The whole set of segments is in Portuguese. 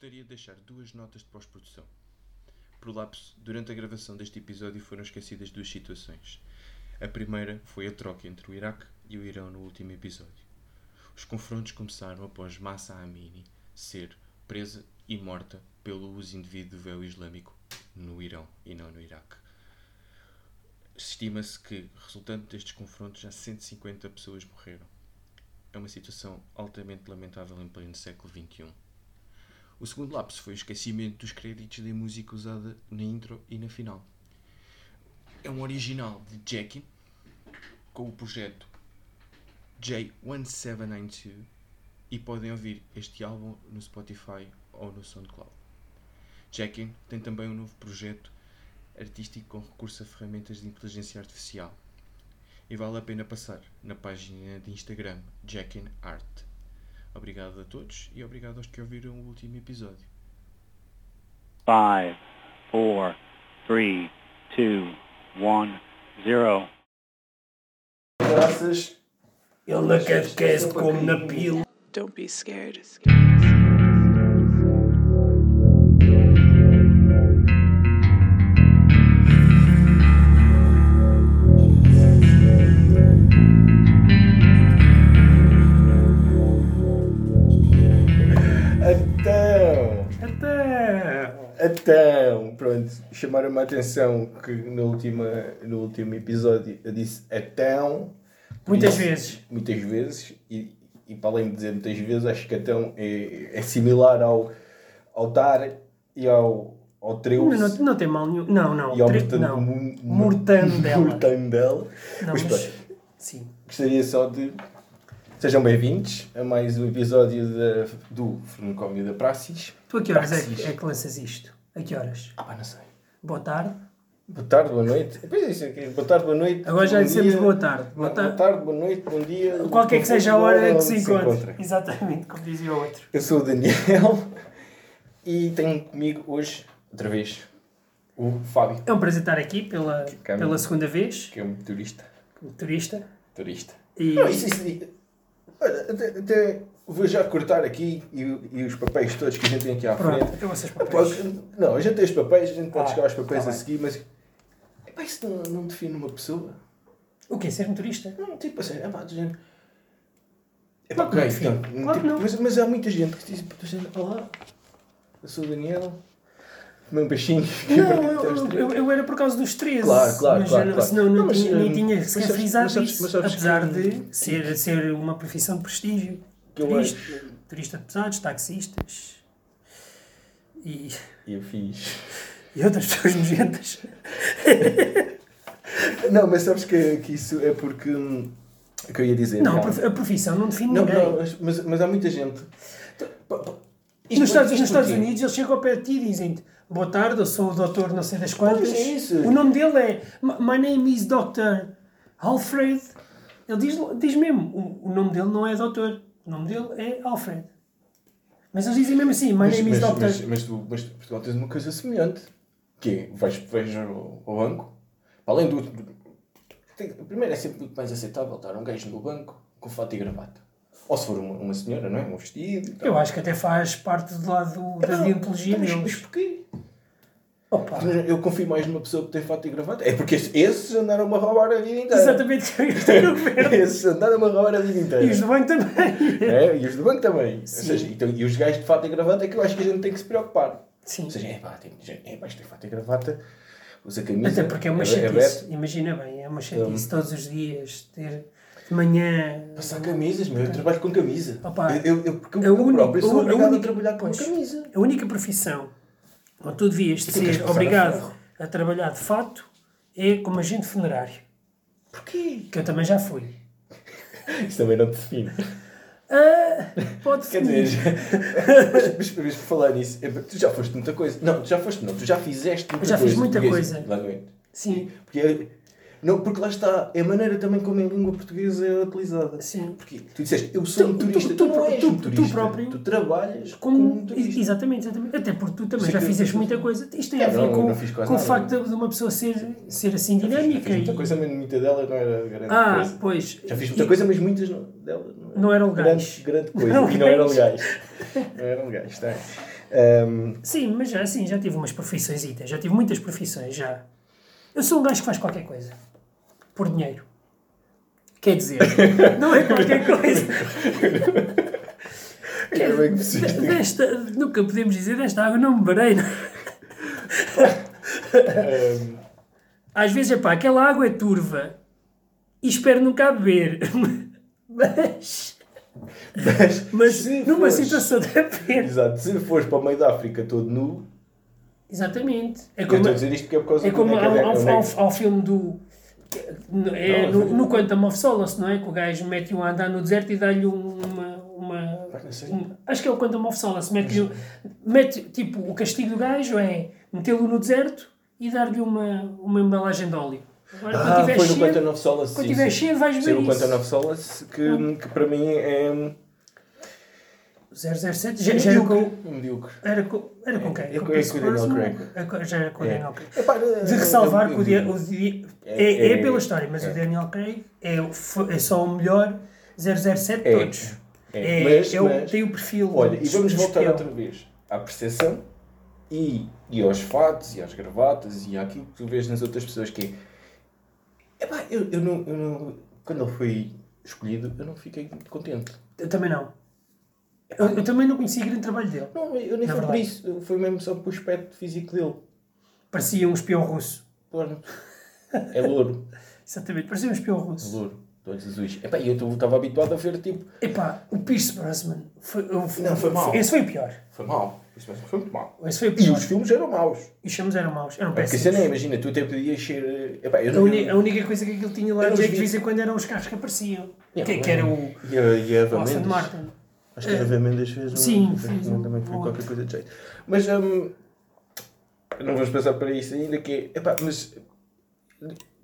gostaria de deixar duas notas de pós-produção. Por lapso, durante a gravação deste episódio foram esquecidas duas situações. A primeira foi a troca entre o Iraque e o Irão no último episódio. Os confrontos começaram após Massa Amini ser presa e morta pelo uso indevido do véu islâmico no Irão e não no Iraque. Estima-se que, resultante destes confrontos, já 150 pessoas morreram. É uma situação altamente lamentável em pleno século XXI. O segundo lapso foi o esquecimento dos créditos da música usada na intro e na final. É um original de Jackie com o projeto J1792 e podem ouvir este álbum no Spotify ou no SoundCloud. Jackie tem também um novo projeto artístico com recurso a ferramentas de inteligência artificial e vale a pena passar na página de Instagram Jackin Art. Obrigado a todos e obrigado aos que ouviram o último episódio. 5, 4, 3, 2, 1, 0. Graças. Ele na catequese como na pila. Don't be scared. Então, pronto, chamaram-me a atenção que no, última, no último episódio eu disse então. Muitas Disse vezes. Muitas vezes, e, e para além de dizer muitas vezes, acho que então é, é similar ao, ao tar e ao, ao treu. Não, não, não tem mal nenhum. Não, não. e ao Tre- mortan- não. Mortandela. mortandela. Não, Mas, mas, sim. Gostaria só de. Sejam bem-vindos a mais um episódio da, do Fernocómio da Praxis. Tu a que horas é, é que lanças isto? A que horas? Ah, pá, não sei. Boa tarde. Boa tarde, boa noite. Pois é, isso aqui. Boa tarde, boa noite. Agora já dissemos dia. boa tarde. Boa Boa tarde. tarde, boa noite, bom dia. Qualquer que seja a hora que se encontre. Exatamente, como dizia o outro. Eu sou o Daniel e tenho comigo hoje, outra vez, o Fábio, É um prazer estar aqui pela, Câmbio. pela segunda vez, que é um turista. turista. Turista. E Não, isso, isso, até, até vou já cortar aqui e, e os papéis todos que a gente tem aqui à frente. pronto, eu vocês papéis. Pode- não, a gente tem os papéis, a gente pode Ah, chegar aos papéis tá a seguir, mas epá, isso não, não define uma pessoa. O quê? Ser motorista? Não, tipo assim, é pá, do género. É pá, ok, então, Claro tipo, não. mas, mas há muita gente que diz, do género, olá, eu sou o Daniel, comi um peixinho. Não, eu, eu, eu, era por causa dos 13. Claro, claro, mas, claro, claro. Senão não, Não, mas, tinha, nem eh, tinha sequer frisado isso. apesar que- de ser, ser uma profissão de prestígio. Que eu Turista, turista de pesados, taxistas e, E eu fiz. e outras pessoas nojentas. Não, mas sabes que, que isso é porque. hum, que eu ia dizer? Não, a profissão não define Não, ninguém. não, mas- mas, há muita gente. Pá, pá, E isto nos Estados, nos Estados? Unidos eles chegam ao pé de ti e dizem-te Boa tarde, eu sou o doutor não sei das quantas. Pois é isso. O nome dele é My my name is Dr. Alfred. Ele diz, diz mesmo, o, o nome dele não é doutor, o nome dele é Alfred. Mas eles dizem mesmo assim, My Mas, name is mas, mas, mas tu, mas Portugal tens uma coisa semelhante. Que é, vais, vais ao, ao banco, para além do. do- primeiro é sempre muito mais aceitável estar um gajo no banco com fato e gravata. Ou se for uma, uma senhora, não é? Um vestido. Eu acho que até faz parte do lado da deontologia mas, mas deles. porquê? Opa, Eu confio mais numa pessoa que tem fato e gravata. É porque esses- esses andaram a roubar a vida inteira. exatamente o eu ver. Esses andaram a roubar a vida inteira. E os do banco também. É, e os do banco também. Ou seja, então, e os gajos de fato e gravata é que eu acho que a gente tem que se preocupar. Sim. Ou seja, é pá, tem é pá, isto tem fato e gravata, usa camisa. Até porque é uma é chatice. Imagina bem, é uma chatice todos os dias ter de manhã. Passar camisas, meu, eu trabalho com camisa. Opa, eu, eu, eu, porque eu, uni- próprio sou obrigado a trabalhar com pois. camisa. A única profissão onde tu devias ser a obrigado ferro? a, trabalhar de fato é como agente funerário. Porquê? Que eu também já fui. Isso também não te define. Ah, pode Quer definir. dizer, mas, mas, mas por falar nisso, é, tu já foste muita coisa. Não, tu já foste, não, tu já fizeste muita Eu já coisa. fiz muita coisa. Lá no Ente. Sim, Porque, não, porque lá está, é a maneira também como a língua portuguesa é utilizada. sim. Porque tu disseste, eu sou Tu- um turista, tu- tu, tu- não és tu- um tu turista. próprio- Tu trabalhas como, Como, um turista. exatamente, exatamente. Até porque tu também Sim, já fizeste muita coisa. Isto tem a É, ver não, com, com o facto de uma pessoa ser, ser assim dinâmica. Fiz muita e- coisa, mas muita dela não era grande Ah, coisa. pois. Já fiz muita E- coisa, mas muitas não, dela não, Não eram legais. Grande, grande coisa. Não e não eram legais. não eram legais, tá? Ahm, Sim, mas já, sim, já tive umas profissões, já tive muitas profissões, já. Eu sou um gajo que faz qualquer coisa. Por dinheiro. Quer dizer, não é qualquer coisa. ainda bem que percebeste. Desta, nunca podemos dizer desta água não me não é? Às vezes, é pá, aquela água é turva e espero nunca beber. Mas, mas mas numa fores- situação de aperto. Exato, se fores para o meio da África todo nu, Exatamente. É eu como, estou a dizer isto porque é por causa é como do é o há, Naked- há o filme do. É, no, foi- no Quantum of Solace, não é? Que o gajo mete-o a andar no deserto e dá-lhe um- uma. uma um- acho que é o Quantum of Solace. Mete, mete tipo, o castigo do gajo é metê-lo no deserto e dar-lhe uma, uma embalagem de óleo. Agora, Ah, quando foi no cheio, Quantum of Solace. quando sim, tiver sim. cheio, vais ver o isso. Quantum of Solace, que, que para mim é 007 já, já era com. medíocre. Era com, era com quem? É com- o é com Daniel? Craig. É Já era com o É. Daniel Craig. De é- ressalvar é- que o, dia- o dia- É- é, é é- pela história, mas é. o Daniel Craig é, é só o melhor 007 de É, todos. é. É, Mas- é o- mas- tem o perfil. Olha, e vamos voltar outra vez à percepção e, e aos fatos e às gravatas e àquilo que tu vês nas outras pessoas que é. Epá, eu, eu, não, eu não. Quando ele foi escolhido, eu não fiquei contente. Eu também não. Eu, eu também não conhecia grande trabalho dele. Não, eu nem foi por isso. Foi mesmo só pelo aspecto físico dele. Parecia um espião russo. Pronto. É louro. Exatamente, parecia um espião É russo. louro. Olhos azuis. Epá, e eu estava habituado a ver tipo. Epá, o Pierce Brosnan foi, foi, Não, foi mau. Esse foi o pior. Foi mal. Isso mesmo, foi muito mal. Esse foi o E pior. os filmes eram maus. E os filmes eram maus. Eram Porque a péssimos. cena é, imagina, tu até podias ser. Epá, eu A, a única coisa que aquilo tinha lá Eu de não jeito de vez em quando eram os carros que apareciam. Yeah, que, que era o E a, e a o Eva Aston Mendes. Martin. Acho que a Eva Mendes fez um. Sim, fez um- um- também foi um qualquer coisa de jeito. Mas hum, não vamos passar para isso ainda, que é. Epá, mas.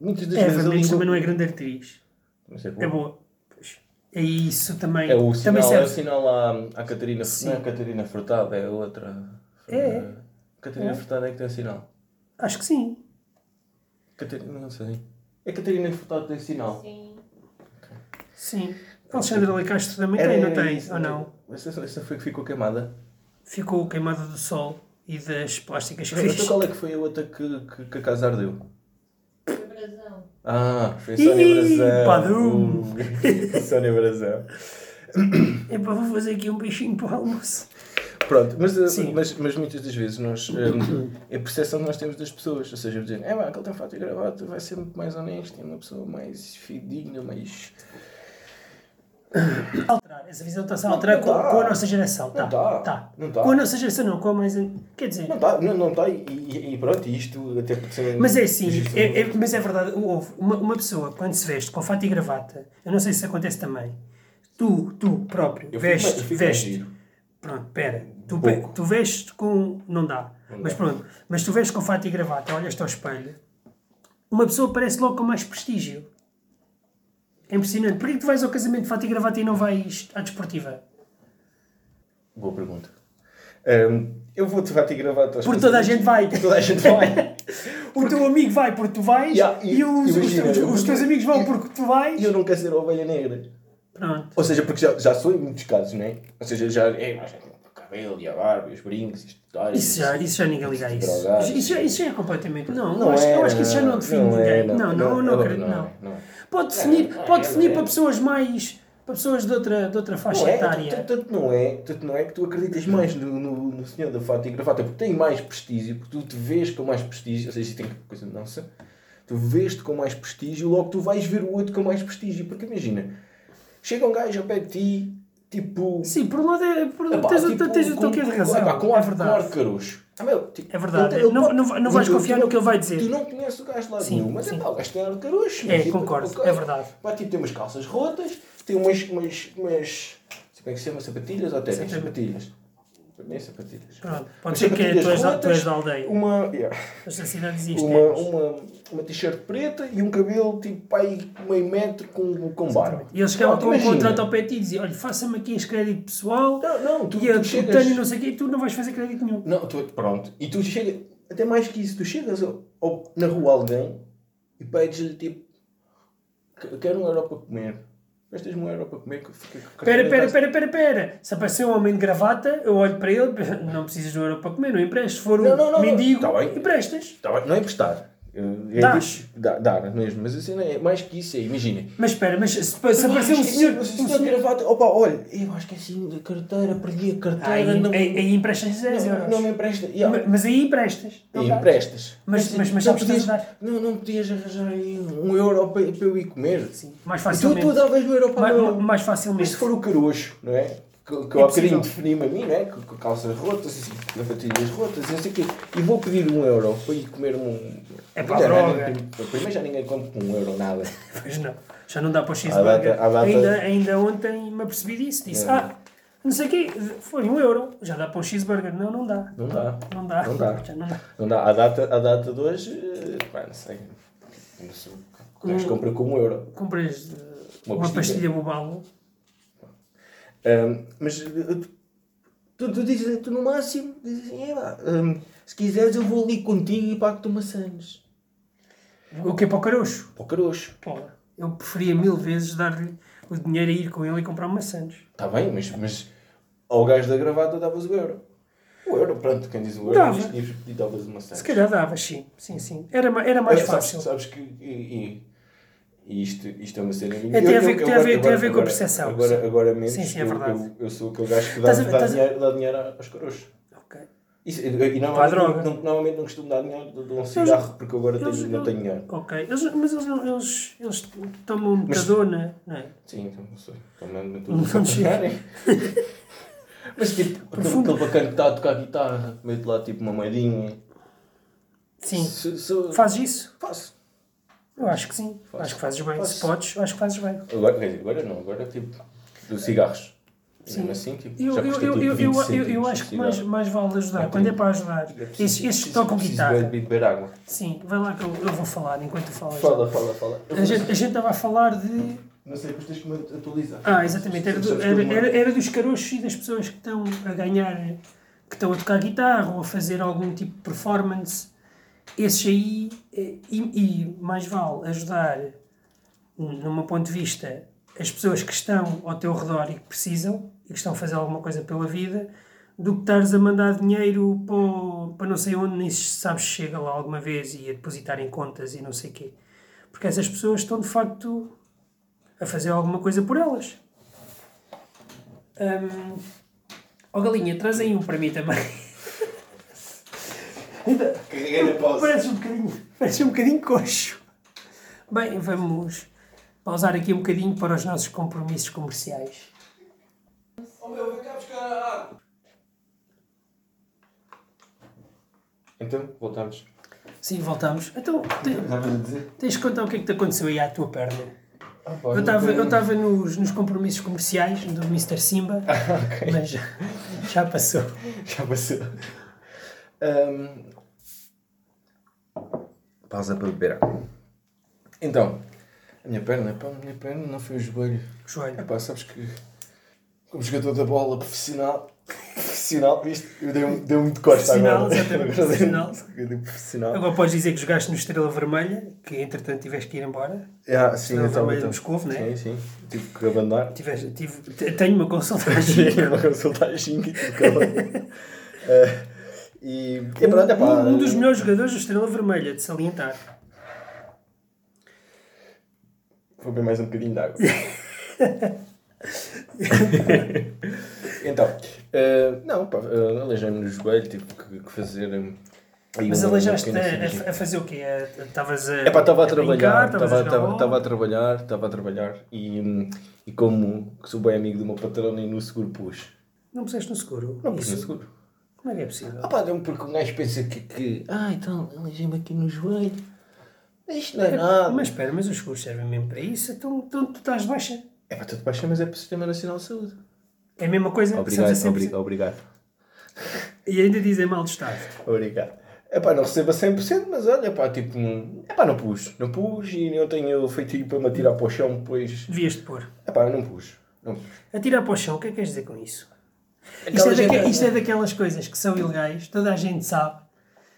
Muitas das Eva vezes a Mendes também não é grande atriz. Mas é, bom. É boa. Pois. É isso também. É o também sinal, é o serve. sinal à, à Catarina. Sim. Não é a Catarina Furtado, é a outra. É. A Catarina É. Furtado é que tem sinal. Acho que sim. Catarina, não sei. É a Catarina Furtado que tem sinal. Sim. Sim. Alexandre Ali Castro também Era- tem, não tem? isso, Ou não? Essa, essa foi que ficou queimada. Ficou queimada do sol e das plásticas que Então fez. qual é que foi a outra que, que, que a casa ardeu? Foi brasão. Ah, foi a Sónia Ih, Brazão. padum. Uh, Sónia Brazão. É para vou fazer aqui um peixinho para o almoço. Pronto, mas, Sim. mas, mas muitas das vezes nós, um, é a percepção que nós temos das pessoas. Ou seja, dizer, é pá, aquele tem fato e gravata, vai ser muito mais honesto, é uma pessoa mais fidedigna, mais. Alterar. Essa visão está-se a alterar com, com a nossa geração. Não tá. tá. Não tá. Com a nossa geração não, com a mais. Quer dizer. Não está, não, não tá, e, e, pronto, isto até porque ser- Mas é assim, é, é- mas é verdade, houve uma, uma pessoa quando se veste com fato e gravata, eu não sei se acontece também, tu, tu próprio, eu fico eu fico giro. pronto, pera, tu, Pouco. tu vestes com, não dá, Não mas dá. pronto, mas tu vestes com fato e gravata, olhas-te ao espelho, uma pessoa parece logo com mais prestígio. É impressionante. Porquê que tu vais ao casamento de fato e gravata e não vais à desportiva? Boa pergunta. Um, eu vou-te fato e gravata. Porque toda a gente vai. Porque toda a gente vai. O teu amigo vai porque tu vais Yeah, e- e, os, os- imagina, os- eu- os teus amigos vão eu- porque tu vais. E eu não quero ser a ovelha negra. Pronto. Ou seja, porque já, já sou em muitos casos, não é? Ou seja, já é mais o cabelo e a barba e os brincos e os detalhes. Isso já, isso já ninguém liga a isso. Isso já, isso já é completamente. Não, Não eu, acho, é, eu acho que isso já não define não é, ninguém. Não, não, não, não, acredito, não, não. não é. Pode definir, Não, não pode é, definir não é. para pessoas mais. para pessoas de outra, de outra faixa Não é, etária. tanto, não é, tanto não é que tu acreditas mais no, no, no senhor da fato e gravata, porque tem mais prestígio, porque tu te vês com mais prestígio, ou seja, tem coisa nossa, tu vês-te com mais prestígio, logo tu vais ver o outro com mais prestígio, porque imagina, chega um gajo ao pé de ti, tipo... Sim, por um lado é. Por, epá, tens, tipo, tens o com- toque de com- razão. epá, com é verdade. de caroço. Ah, meu, tipo, É verdade. ele- ele Não- pode- não- não vais confiar no que ele vai dizer. Tu não conheces o gajo lá Sim, nenhum, mas sim. é pá, o gajo tem ar de caroço. É, tipo, concordo, é verdade. Pá, tipo, tem umas calças rotas, tem umas, umas, umas como é que se chama, sapatilhas ou ténis? Sapatilhas. Mim é sapatilhas. Pronto. Pode ser que tu és, da, tu és da aldeia. Uma, yeah, cidade existe. uma, é. uma, uma t-shirt preta e um cabelo tipo pai meio metro com, com barba. E eles chegavam com um contrato ao pé e diziam: olha, faça-me aqui este crédito pessoal Não, não, tu, e eu tu chegas... tenho não sei o quê e tu não vais fazer crédito nenhum. Não, tu, pronto. E tu chegas, até mais que isso, tu chegas ao- ao- na rua alguém e pedes-lhe tipo, "Que- quero um euro para comer. Gastas-me um euro para comer que fica com a Pera, carteira em pera, casa. pera, pera, pera. Se aparecer um homem de gravata, eu olho para ele, não precisas de um euro para comer, não emprestes. Se for um Não, não, não, mendigo, tá bem. emprestas. Tá bem, não é emprestar. É Dás. tipo- Dá, dá mesmo, mas assim, é mais que isso, é, imaginem. Mas espera, mas se, se aparecer um senhor... Um senhor de senhor gravata, opa, olha, eu acho que é assim da carteira, perdi a Ah, carteira, aí, não, aí, aí emprestas 10 não, euros. não me empresta. Yeah. Ma- Mas aí emprestas. Dá. emprestas. Mas- mas- mas não sabes podias, não, não podias arranjar aí um euro para, para eu ir comer. Sim, mais tu, facilmente. tu davas um euro para mais, o mais Mas facilmente. se for o caroxo, não é? Que, que É eu há possível. bocadinho defini-me a mim, não é? Com, com calças rotas, assim, sapatilhas rotas, não sei o quê. E vou pedir um euro para ir comer um. É para a Já droga. Primeiro já ninguém come com um euro nada. Pois não. Já não dá para o cheeseburger. data- Ainda, ainda ontem me apercebi disso. Disse, É. ah, não sei o quê, foi um euro. Já dá para um cheeseburger. Não, não dá. Não dá. Não dá. Não dá. Já não dá. Não dá. A data, a data de hoje, eh, pá, não sei. Não sei. Compra com um euro. Compras Uma uma, pastilha. pastilha Ahm, mas eh, tu, tu dizes, tu no máximo, dizes assim, é lá, ahm, se quiseres eu vou ali contigo e pago-te maçãs. O que é para o caroxo? Para o caroxo. Pô, eu preferia mil vezes dar-lhe o dinheiro a ir com ele e comprar maçãs. Está bem, mas, mas ao gajo da gravata davas o euro. O euro, pronto, quem diz o euro Dava. diz, diz, e davas uma maçã. Se calhar davas, sim. Sim, sim. Era, era mais É, sabes, fácil. Sabes que. E, e- e isto, isto é uma cena minha. É, tem a ver- eu- tem a agora- ver- tem a agora- ver com a agora- percepção, Agora, agora menos. Sim, sim, é eu, verdade. Eu, eu sou aquele gajo que dá, ver- dá, dinheiro, dá dinheiro aos caroxos. Ok. Isso, e, normalmente, droga. não, normalmente não costumo dar dinheiro de, um cigarro porque agora Eles- tenho, não tenho dinheiro. Ok. Eles, mas eles, não- eles, eles tomam Mas- metadona, não é? Sim, então não sei. Tomando Não tudo pagarem. Mas tipo, aquele, aquele bacana que está a tocar guitarra, mete lá tipo uma moedinha. Sim. Se, se, Fazes isso? Faço. Eu acho que sim. Faço. Acho que fazes bem. Faço. Se podes, acho que fazes bem. Agora, agora não, agora tipo, dos cigarros. Sim. Assim, tipo, Eu, já eu, eu, tipo eu, 20 eu, eu, eu acho que mais, mais vale ajudar. Quando é para ajudar. É Esses, esses que tocam guitarra. beber- beber água. Sim, vai lá que eu, eu vou falar enquanto tu falas. Fala, fala, fala. A gente, a gente estava a falar de. Não sei, mas tens que me atualizar. Ah, exatamente. Era, do- era, eu- era, era dos carochos e das pessoas que estão a ganhar, que estão a tocar guitarra ou a fazer algum tipo de performance. Esses aí, eh, e, e mais vale ajudar, no meu ponto de vista, as pessoas que estão ao teu redor e que precisam e que estão a fazer alguma coisa pela vida, do que estares a mandar dinheiro para, para não sei onde, nem sabes se chega lá alguma vez e a depositar em contas e não sei quê. Porque essas pessoas estão de facto a fazer alguma coisa por elas. Hum, ó galinha, traz aí um para mim também. Ainda- Carreguei na pausa. Parece um bocadinho, parece um bocadinho coxo. Bem, vamos pausar aqui um bocadinho para os nossos compromissos comerciais. Oh meu, vem cá buscar a água. Então, voltamos. Sim, voltamos. Então, te- Estavas a dizer? tens que contar o que é que te aconteceu aí à tua perna. Ah, pá, Eu estava eu estava nos, nos compromissos comerciais do Mr. Simba, mas já, já passou. Já passou. Ahm, Pausa para beber água. Então, a minha perna, pá, a minha perna não foi o joelho. Joelho. É pá, sabes que como jogador da bola profissional, profissional, viste? Eu dei um, dei um de costa Profissional, agora. exatamente, profissional. Eu dei profissional. Agora podes dizer que jogaste no Estrela Vermelha, que entretanto tiveste que ir embora. Ah, sim, Estrela estava- Vermelha de Moscovo, não é? Sim, sim. Tive que abandonar. Tiveste, tive, te- tenho uma consultagem. Tive uma consultagem e tive que abandonar. E, e pronto, é pá. um, um dos melhores jogadores do Estrela Vermelha, de salientar. Vou beber mais um bocadinho de água. então, eh, não, pá, uh, aleijei-me no joelho, tive que, que fazer. um, aí Mas uma- aleijaste uma pequena a, a- a fazer o quê? A- Estavas a. É pá, estava a brincar, trabalhar, estava a a trabalhar, estava a trabalhar e, hum, e como que sou bem amigo do meu patrão nem no seguro pus. Não puseste no seguro? Não pus no seguro. Como é que é possível? Ah pá, deu-me porque um gajo pensa que, que ah então, aleijei-me aqui no joelho. Isto não é nada. Mas espera, mas os seguros servem mesmo para isso? Então, então tu estás de baixa. É pá, tudo baixa, mas é para o Sistema Nacional de Saúde. É a mesma coisa? Obrigado, Sabes a 100%. obrigado, obrigado. E ainda dizem mal do Estado. Obrigado. É pá, não recebo a 100%, mas olha, pá, tipo, não... é pá, não pus. Não pus e não tenho feitiço para me atirar para o chão depois. Devias-te pôr. É pá, não pus. Não pus. Atirar para o chão, o que é que queres dizer com isso? Isto é, daque- isto é daquelas coisas que são ilegais, toda a gente sabe.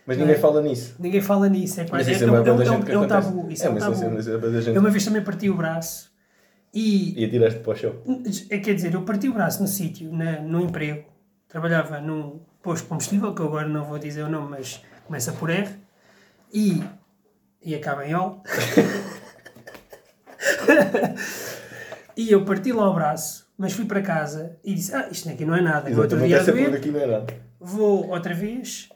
Mas ninguém fala nisso. Ninguém fala nisso, é Mas quase. isso é, é é, uma um- é um- que é um tabu. Isso É, é, um é- tabu. é Eu uma vez também parti o braço E, E atiraste para o chão. é, quer dizer, eu parti o braço no sítio, no emprego. Trabalhava num posto de combustível, que eu agora não vou dizer o nome, mas começa por R. E, e acaba em O. e eu parti lá o braço, mas fui para casa e disse: Ah, isto aqui não é nada. No outro dia a doer, aqui não é nada. vou outra vez.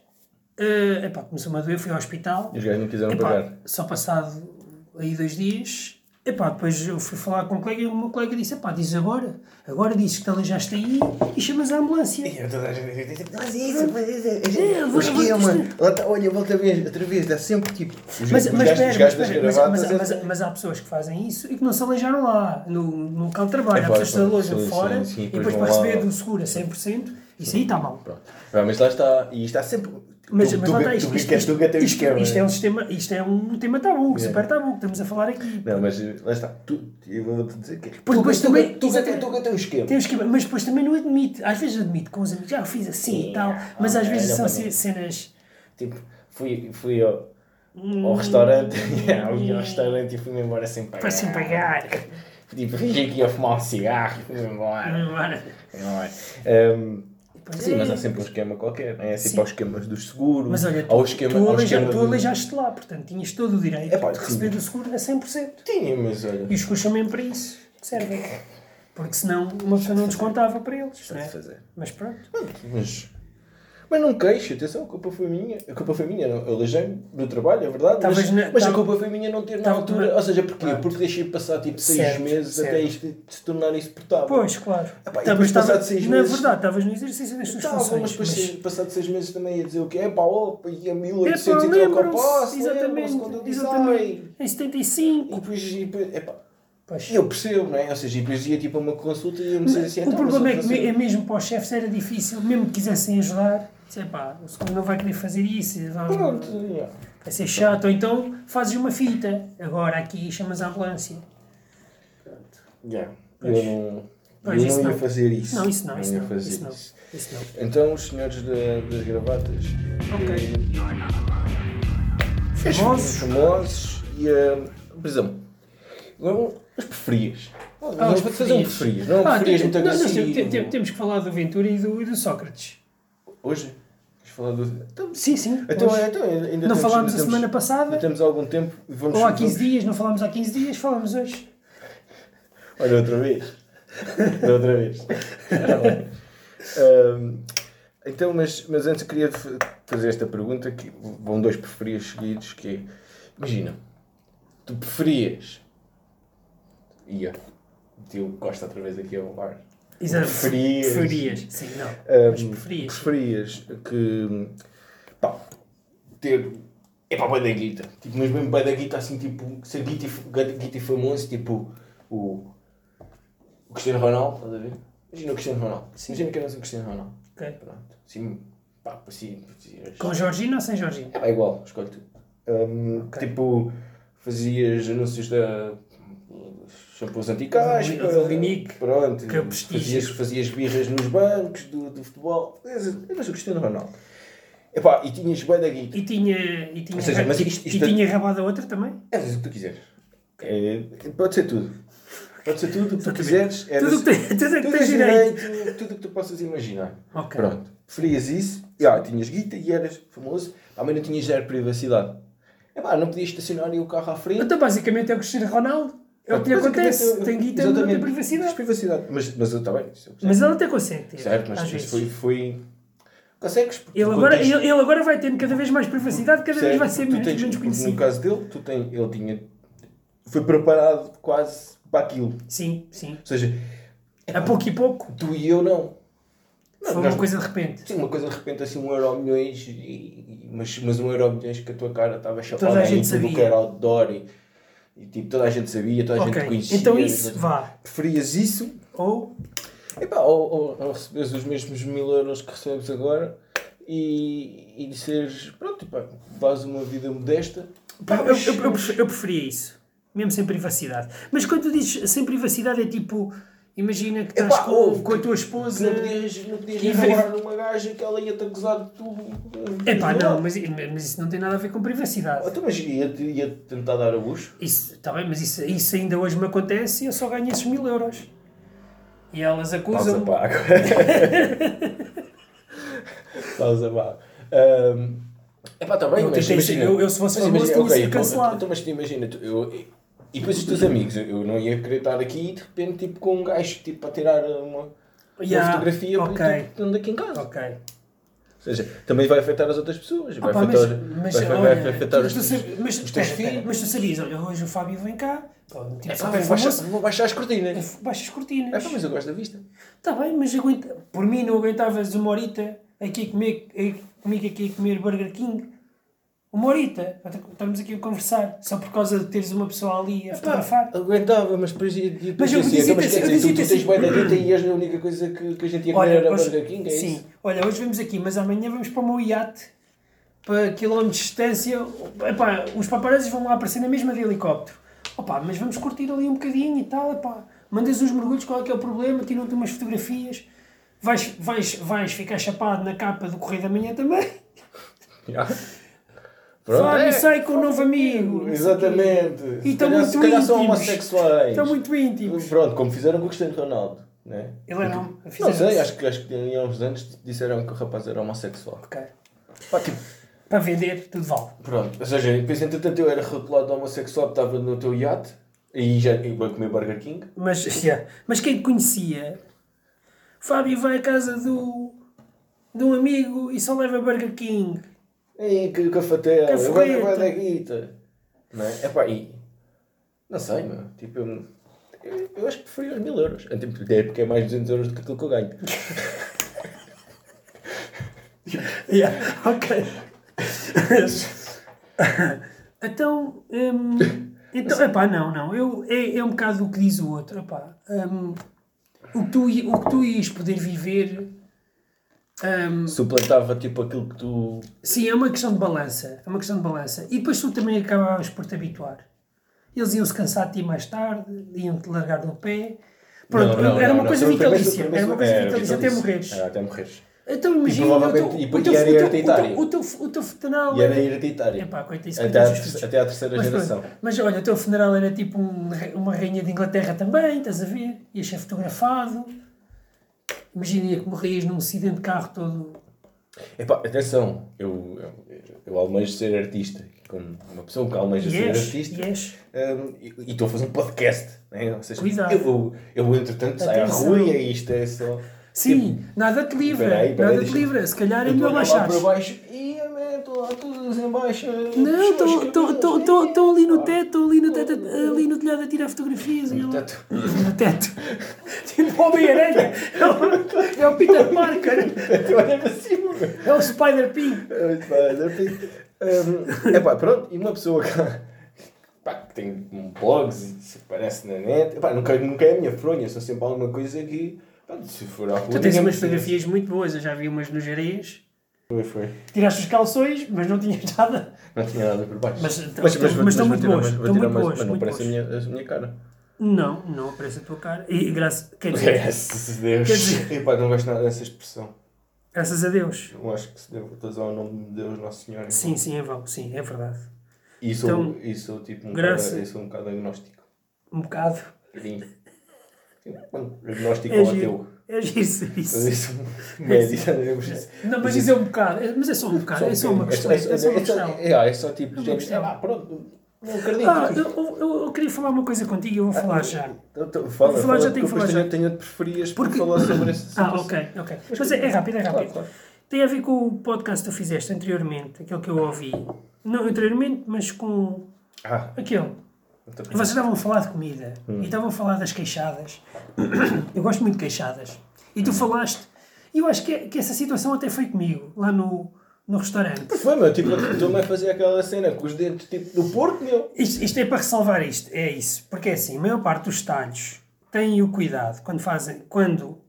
eh, epá, começou-me a doer, fui ao hospital. E os gajos não quiseram Epá, pagar. só passado aí dois dias, epá, depois eu fui falar com um colega e o meu colega disse, epá, diz agora, agora dizes que te aleijaste aí e chamas a ambulância. E toda a gente Mas isso, mas isso. É, vou- vou- está, olha, volta vez, outra vez, dá sempre tipo. Mas, mas, mas, mas, há pessoas que fazem isso e que não se aleijaram lá, no, no local de trabalho. É, há pessoas que se sim, fora e depois para receber do seguro a 100%, isso aí está mal. Pronto. Mas lá está, e está sempre. Mas, tu, mas lá está, isto, isto, que és tu que tem o isto, esquema. isto é um né? sistema, isto é um tema tabu, É. super tabu, que estamos a falar aqui. Não, mas lá está, tu, eu vou-te dizer que. Tu, depois tu, também- tu, tu, tu, tem um esquema. Tem um esquema, mas depois também não admite. Às vezes admite com os amigos, já eu fiz assim e tal, mas Ah, às vezes são cenas. Tipo, fui, fui ao, Hum. ao restaurante, fui ao restaurante e fui-me embora sem pagar. para se pagar. Tipo, fingi que ia fumar um cigarro e fui-me embora. Embora. Fui-me embora. Pois sim, é. mas há sempre um esquema qualquer, não é? Sim. Sempre há os esquemas dos seguros, Mas olha, tu, o esquema, tu, esquema tu do- aleijaste lá, portanto tinhas todo o direito Epá, de sim. receber do seguro a 100%. Tinha, mas olha, E os são mesmo para isso servem. Porque senão uma pessoa não descontava para eles. Não é é? Mas pronto. Mas, mas não queixo, atenção, a culpa foi minha. A culpa foi minha, não- eu alejei do trabalho, é verdade. Talvez mas na- mas a tal- culpa foi minha não ter na tal- altura. Ou seja, porquê? Pronto. Porque deixei passar tipo seis Certo, meses certo. até isto se tornar insuportável. Pois, claro. Epá, e depois estavas- passado seis Na meses- verdade, estavas no exercício das tuas Estava, funções. mas depois, mas- passado seis meses também ia dizer o quê? É pá, opa, ia Epá, 1800 e exatamente, quando eu ai. exatamente, em E 75. depois, e depois epá, Pois. eu percebo, não é? Ou seja, e depois ia tipo a uma consulta e ia-me dizer assim, o então, problema é que me- é mesmo para os chefes era difícil, mesmo que quisessem ajudar, dizer, pá, o segundo não vai querer fazer isso, vai, Pronto, já. vai ser chato, ou então fazes uma fita, agora aqui chamas a ambulância. Já. Pois. Eu não, Pois, eu isso não ia não. fazer isso. Não, isso não, isso ia não, fazer isso não, isso. isso não. Então, os senhores da- das gravatas. Ok. eh, os Famosos. famosos e a. Por exemplo, não- os preferias. Ah, não vou fazer um preferias. Não Ah, preferias muito agressivo. tem- tem- Temos que falar do Ventura e do, e do Sócrates. Hoje? Queres falar do. Então, Sim, sim. então, é, então ainda não temos- falámos a temos- semana passada, Ainda temos algum tempo vamos. ou há 15 vamos- dias, não falámos há 15 dias, falamos hoje. Olha, outra vez. Da outra vez. Ahm, então, mas, mas antes eu queria fa- fazer esta pergunta que vão dois preferias seguidos, que é, imagina, tu preferias ia tio Costa outra vez aqui ao bar Exato. Preferias. Preferias. Sim, não. Ahm, Mas preferias. preferias que pá, ter é pá, da guita tipo, mas mesmo bué da guita assim, tipo, ser guita e, famoso, tipo o, o Cristiano Ronaldo, estás a ver? Imagina o Cristiano Ronaldo. Imagina que eras o Cristiano Ronaldo. Ok. Pronto. Assim, pá, assim, fazias- Com Jorginho ou sem Jorginho? é igual, escolhe tu. Ahm, Ok. Tipo, fazias anúncios da shampoos anti-caspa. Linique, Pronto. que é fazias, fazias birras nos bancos do, do futebol. Eras eras o Cristiano Ronaldo. Epá, e tinhas bué da guita. E tinha, e tinha, Ou seja, mas e- isto- e isto é- tinha rabado a outra também? Eras o que tu quiseres. É, pode ser tudo. Pode ser tudo o que tu quiseres. Eras, Tudo o que tem- tudo que tens és direito. Tudo o que tu possas imaginar. Ok. Pronto. Preferias isso. Já, tinhas guita e eras famoso. Também não tinhas zero privacidade. Epá, não podias estacionar o carro à frente. Então basicamente é o Cristiano Ronaldo. É o que lhe acontece. eu- Tem guita não tem privacidade. Privacidade. Mas, mas eu também. Mas ele até consegue ter. Certo, mas vezes. foi, foi. Consegues? Ele agora, tens- ele, ele agora vai tendo cada vez mais privacidade, cada vez certo, vai ser menos, tens- menos conhecido. No caso dele, tu tem, ele tinha. Foi preparado quase para aquilo. Sim, sim. Ou seja, A pouco e pouco. tu e eu não. Foi nós- uma coisa de repente. Sim, uma coisa de repente assim, um euro milhões, e, mas, mas um euro milhões que a tua cara estava chapada Toda a em gente tudo o sabia. que era outdoor e, e tipo, toda a gente sabia, toda a gente Ok. conhecia. Então isso, mas- vá. Preferias isso Ou epá, ou, ou, ou receberes os mesmos mil euros que recebes agora e, e disseres, pronto, epá, vás uma vida modesta. Pá, eu, eu, eu, eu preferia isso. Mesmo sem privacidade. Mas quando tu dizes sem privacidade é tipo. Imagina que estás Epá, com, ouve, com a tua esposa. Não podias, não podias E namorar numa gaja que ela ia-te acusar de tu. Epá, não, mas, mas isso não tem nada a ver com privacidade. Então, mas ia-te ia tentar dar abuso? Isso, está bem, mas isso, isso ainda hoje me acontece e eu só ganho esses mil euros. E elas Pausa acusam. pago. Pausa pago. Um, epá, está bem, Eu mas ser- imagina. eu- eu se fosse famoso imagina, tinha ok, sido então- cancelado. Então, mas imagina, eu, e depois os teus amigos, eu- não ia querer estar aqui e de repente tipo com um gajo tipo a tirar uma, uma Yeah, fotografia ok. porque estando aqui em casa. Ok. Ou seja, também vai afetar as outras pessoas. Vai Opa, afetar, mas, vai, vai olha, afetar tu- os teus, mas, os filhos. mas tu sabias, olha, hoje o Fábio vem cá, pô, tipo, É super pá, vou baixar, famoso, vou baixar as cortinas. baixa as É cortinas. pá, mas eu gosto da vista. Está bem, mas aguenta, por mim não aguentavas uma horita aqui eh, comigo aqui a comer Burger King. Uma horita, estamos aqui a conversar, só por causa de teres uma pessoa ali a fotografar. Aguentava, mas depois Mas eu assim, então, mas assim, quer dizer, tu, tu tens assim. da guita e és a única coisa que, que a gente ia comer era hoje- Burger King, é sim. isso? Olha, hoje vamos aqui, mas amanhã vamos para o meu iate, para quilómetros de distância. Epá, os paparazzis vão lá aparecer na mesma de helicóptero. Opa, mas vamos curtir ali um bocadinho e tal. Epá, mandas uns mergulhos, qual é que é o problema? Tiram-te umas fotografias. Vais, vais, vais ficar chapado na capa do Correio da Manhã também. Já. Fábio, é. sai com um novo amigo. Exatamente. E estão muito se calhar são íntimos. homossexuais. Estão muito íntimos. Pronto, como fizeram com o Cristiano Ronaldo. Né? Ele era um- Não sei, acho que, acho que há uns anos disseram que o rapaz era homossexual. Ok. Pá, tipo, Para vender, tudo vale. pronto. Ou seja, depois entretanto eu era rotulado de homossexual, estava no teu iate e já vou comer Burger King. Mas, yeah. mas quem te conhecia? Fábio vai à casa do, de um amigo e só leva Burger King. Ei, que cafatela, Que vai forreta. vai da guita. Não é? Epá, e... Não sei, meu. Tipo, eu, eu, acho que preferia os mil euros. É, tipo, é porque é mais 200 euros do que aquilo que eu ganho. Yeah. Ok. então, hum, então epá, não, não. Eu, é, é um bocado o que diz o outro. Epá, hum, o, que tu, o que tu ias poder viver. Hum, Suplantava tipo aquilo que tu... Sim, é uma questão de balança. É uma questão de balança. E depois tu também acabavas por te habituar. Eles iam se cansar de ti mais tarde, iam-te largar do pé. Pronto, Não, não, era uma não. coisa vitalícia. Era uma coisa vitalícia até morreres. Era até morreres. Então imagina provavelmente- o teu, e- o teu, e era hereditário. o teu, o teu, funeral. E era hereditário. Epá, Até ter- até à terceira mas, geração. pronto, mas olha, o teu funeral era tipo um uma rainha de Inglaterra também, estás a ver? Ias ser fotografado. Imagina que morrias num acidente de carro todo. Epá, atenção, eu, eu, eu almejo ser artista. Como uma pessoa que almeja ser Yes, artista. yes. hum, e estou a fazer um podcast. Né? Ou seja, Cuidado. Eu, eu, entretanto, saio à rua e isto é só. Sim, nada te livra. Peraí, peraí, nada te livra. Se calhar é estou melhor a olhar lá baixo eu estou lá todos em baixo. Não, estou ali no teto, estou ali no teto, ali no telhado a tirar fotografias. eu- Teto. No teto. tipo o Homem-Aranha. É o- É o Peter Parker. Olha para cima. É o Spider-Pig. É pá, pronto, e uma pessoa que, pá, que tem um blogs e se aparece na net, epá, nunca, nunca é a minha fronha, sou sempre alguma coisa que, se for à rua. Tu tens umas fotografias muito boas. Eu já vi umas nos areias. Foi, foi. Tiraste os calções, mas não tinhas nada. Não tinha nada por baixo. Mas- então, mas estão muito boas, estão muito boas, Mas não parece a minha, a minha cara. Não, não aparece a tua cara. E graças, quer dizer, Graças a Deus. Quer dizer- Epá, não gosto nada dessa expressão. graças a Deus. Eu acho que se deve utilizar o nome de Deus Nosso Senhor. Sim, sim, é vão. Sim, é verdade. E sou, Então, e sou tipo um graça- bocado, sou um bocado agnóstico. Um bocado. Um bocadinho. Agnóstico É ou giro. ateu. É isso, Mas isso. médio, sabemos. Não, mas isso é um bocado. é- Mas é só um bocado. É só uma questão. É só uma questão. É, é, é só tipo, uma gente, questão. ah, pronto, não acredito. Ah, eu, eu, eu queria falar uma coisa contigo e eu vou falar já. Então, Fala, Vou falar, fala, já tenho que falar já. tenho, tenho preferias Porque- falar sobre esse Ah, ok, ok. Mas é, é rápido, é rápido. Claro, claro. Tem a ver com o podcast que tu fizeste anteriormente, aquele que eu ouvi. Não anteriormente, mas com Ah, aquele. Vocês estavam a falar de comida e estavam a falar das queixadas. Eu gosto muito de queixadas. E tu falaste. E eu acho que, que essa situação até foi comigo, lá no, no restaurante. foi, meu, tipo, tu me fazer aquela cena com os dentes tipo do porco, meu. Isto, isto é para ressalvar isto, é isso. Porque é assim, a maior parte dos talhos têm o cuidado quando fazem, quando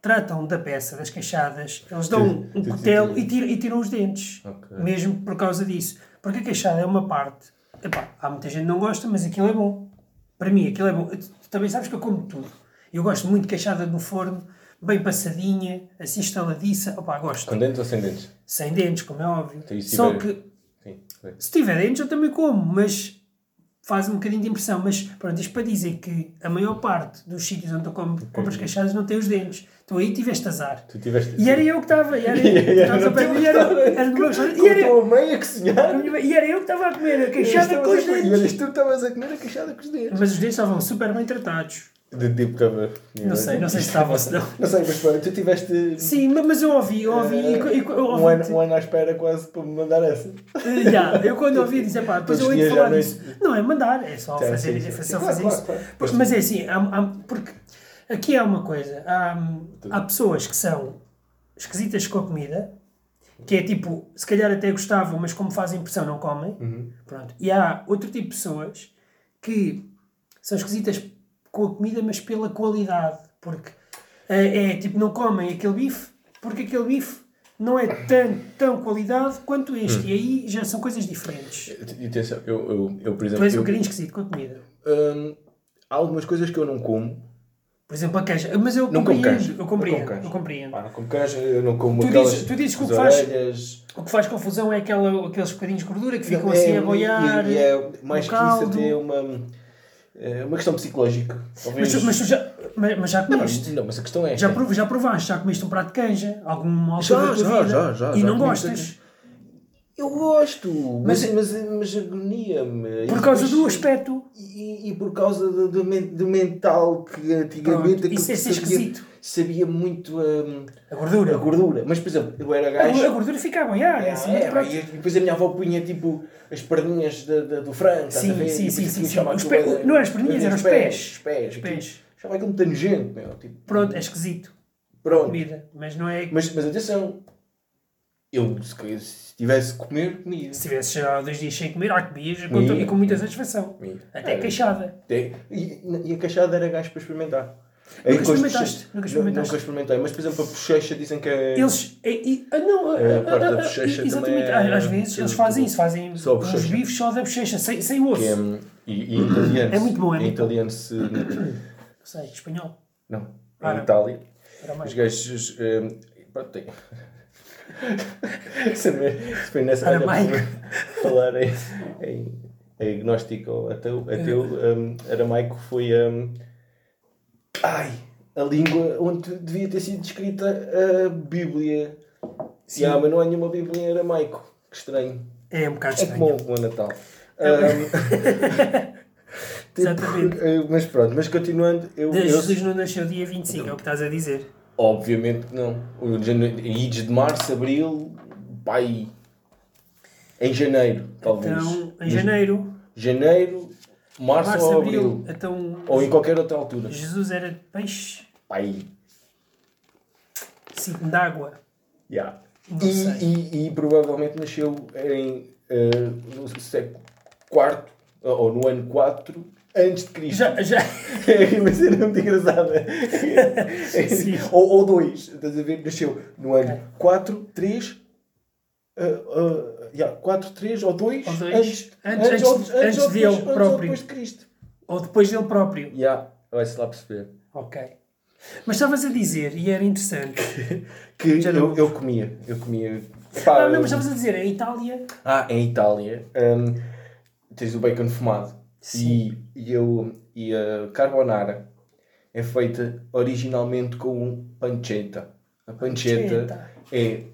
tratam da peça, das queixadas, eles dão um cutelo e tiram, e tiram os dentes. Mesmo por causa disso. Porque a queixada é uma parte. Epá, há muita gente que não gosta, mas aquilo é bom. Para mim, aquilo é bom. Tu também sabes que eu como tudo. Eu gosto muito de queixada no forno, bem passadinha, assim estaladiça. Opá, gosto. Com dentes ou sem dentes? Sem dentes, como é óbvio. Então, Só tiver- que Sim. se tiver dentes eu também como, mas faz um bocadinho de impressão. Mas pronto, isto para dizer que a maior parte dos sítios onde tu com- compras queixadas não tem os dentes. Então aí tiveste azar. Tu tiveste. E era eu que estava, e era eu, E era teu mim, era, era meu e era, mãe a cozinhar. e era eu que estava a comer a queixada com os E eras dentes. tu que estavas a comer a queixada com os dentes. Mas os dentes estavam super bem tratados. De tipo cover. Não sei, não sei se estavam ou se não. Não sei, mas pronto, tu tiveste. Sim, ma- mas eu ouvi, eu ouvi, e, e, eu ouvi um, ano, um ano à espera quase para me mandar essa. Eh, já, eu quando ouvi dizer, pá, depois eu ia falar disso. Não, é mandar, é só Sim, fazer, sim, é só Claro, fazer claro, isso. claro. Mas é assim, há, há- porque aqui há uma coisa, há, há pessoas que são esquisitas com a comida, que é tipo, se calhar até gostavam, mas como fazem impressão não comem. Uhum. Pronto. E há outro tipo de pessoas que são esquisitas com a comida, mas pela qualidade. Porque é, é, tipo, não comem aquele bife, porque aquele bife não é tão, tão qualidade quanto este. Hum. E aí já são coisas diferentes. E atenção, eu, eu, eu por Tu exemplo. és um bocadinho esquisito com a comida. hum, há algumas coisas que eu não como. Por exemplo, a queijo. Mas eu Não como compreendo. canja. Eu Não compreendo. como canja. Eu compreendo. Pá, não como canja, eu não como Tu aquelas. dizes- tu dizes que o que faz-. O que faz confusão é aquela, aqueles bocadinhos de gordura que ficam Não, assim é- a boiar. E, e é mais que isso, até é uma. É uma questão psicológica. Mas, Talvez. tu- mas tu já, mas, mas já não, comeste. mas, não, mas a questão é. Já, prov- já provaste, já comeste um prato de canja, alguma Já, altura da tua já, vida, já, já, e já não gostas, Eu gosto, mas, Mas- mas, mas, agonia-me. por causa do aspecto. E, e por causa do, do, men- do mental que antigamente Pronto, isso é esquisito. Sabia muito hum, A gordura. a gordura. Mas, por exemplo, eu era A, gajo. a gordura fica a boiar, é, É, assim, é, pronto. e depois a minha avó punha tipo as perninhas da- da- do frango, Sim, ver? sim, sim, sim, sim. Os pé- era- não eram as perninhas, eram os pés. Os pés. Os pés. Chamava aquilo muito nojento, meu. Tipo, Pronto, é esquisito. pronto. Comida. Mas não é. Mas, mas atenção, eu se, se tivesse comer, comia. Se tivesse já dois dias sem comer, ah, comias com, Comia. e com muita satisfação. Comia. Até É. queixada. Tem- E, e a queixada era gajo para experimentar. Nunca experimentaste? Nunca experimentaste? Nunca experimentei, mas por exemplo a bochecha dizem que é. Eles. E, e- ah, não, É, a parte da bochecha exatamente. também é- Às vezes eles fazem isso, fazem Só uns bifes só da bochecha, sem, sem osso. é, hum, e, e em italiano. É muito bom, é em muito italiano se. Não sei, espanhol. Não. Em. Itália. Os gajos. hum, pronto, tem. se foi nessa área falar em, em, em agnóstico ou ateu, ateu um, aramaico foi um, ai, a língua onde devia ter sido escrita a Bíblia. Sim. Yeah, mas não há nenhuma Bíblia em aramaico. Que estranho. É um bocado É estranho. como o Natal. Um, tipo, Exatamente. eh, mas pronto, mas continuando, eu, De- eu Jesus não nasceu dia 25, é o que estás a dizer. Obviamente que não. Ides de março, abril, pai. Em janeiro, talvez. Então, em janeiro, Janeiro, março, março, ou abril, abril. então Ou em qualquer outra altura. Jesus era de peixe, Pai. signo de água. Yeah. Não E, sei. e, e provavelmente nasceu em, eh, no século IV, ou no ano 4, antes de Cristo. Já, já, uma cena muito engraçada. Ou, ou dois, estás a ver? Nasceu no ano Ok. 4, 3, uh, uh, yeah, 4, 3 ou 2, Ou dois. antes, Antes- antes- ou- antes ou dele depois, antes ou próprio. depois de Cristo. ou depois dele próprio. Yeah, vai-se lá perceber. Ok. Mas estavas a dizer, e era interessante. Que Já eu, eu comia, eu comia. Epá, Ah, não, mas estavas a dizer, em Itália. Ah, em Itália hum, tens o bacon fumado Sim. e, e, eu, e a carbonara é feita originalmente com pancetta. A pancetta Pancetta. é de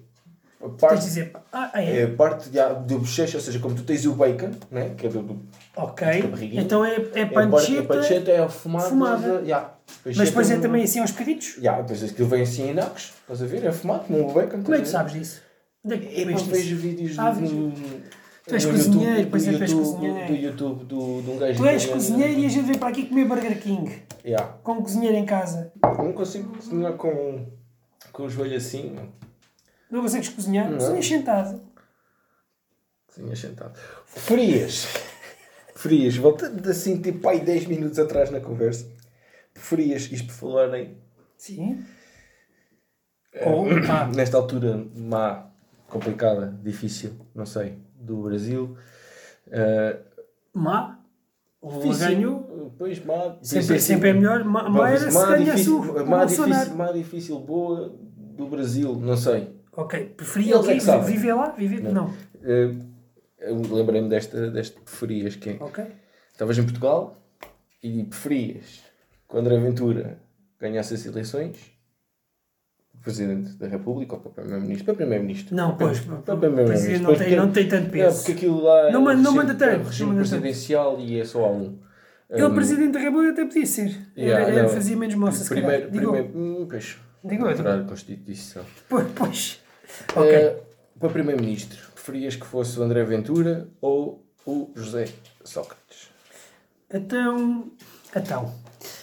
parte, dizer, ah, ah, é é? a parte da da bochecha, ou seja, como tu tens o bacon, né? que é do, do, Ok. Então é, é é a parte- a panceta, pancetta é fumada. fumada. de- yeah. mas depois é Pancetta também assim aos bocaditos. Yeah, depois aquilo vem assim em nacos, estás a ver? É fumado, como o bacon. Como é que tu sabes disso? Onde é Eu comeste vejo isso? vídeos Ah, do, no, Tu és cozinheiro, YouTube, pois é, tu és cozinheiro. Do YouTube do, de um gajo Tu és cozinheiro e a gente vem para aqui comer Burger King. Yeah. Com um cozinheiro em casa. Não consigo cozinhar com, com o joelho assim, não. Não consegues cozinhar? Não. Cozinhas sentado. Cozinha sentado. Preferias, preferias, voltando assim, tipo, aí 10 minutos atrás na conversa, preferias isto por falar em, Sim. Ou, pá, nesta altura má, complicada, difícil, não sei, do Brasil, eh, má. O Lula ganhou. Pois, má. Sempre, sempre é melhor. Má, má era se ganhasse difícil, o, o má Bolsonaro. difícil, má difícil, boa do Brasil, não sei. Ok. Preferia Eles o é. Viver lá? Viver? Não. Não. Eu lembrei-me desta, desta preferias, que é, Ok. estavas em Portugal e preferias que o André Ventura ganhasse as eleições Presidente da República ou para Primeiro-Ministro? Para Primeiro-Ministro. Não, pois. Para O Primeiro-Ministro. não tem, não tem tanto Não, peso. porque aquilo lá Não manda- não é manda tanto, é regime não manda tanto. presidencial e é só há um. Ele, Um, Presidente da República, até podia ser. yeah, Era- era- não. fazia menos moça, se calhar. primeiro, Digo, primeiro, hum, pois, Digo eu, a Constituição. pois, pois. Ok. Eh, para Primeiro-Ministro, preferias que fosse o André Ventura ou o José Sócrates? Então. Então.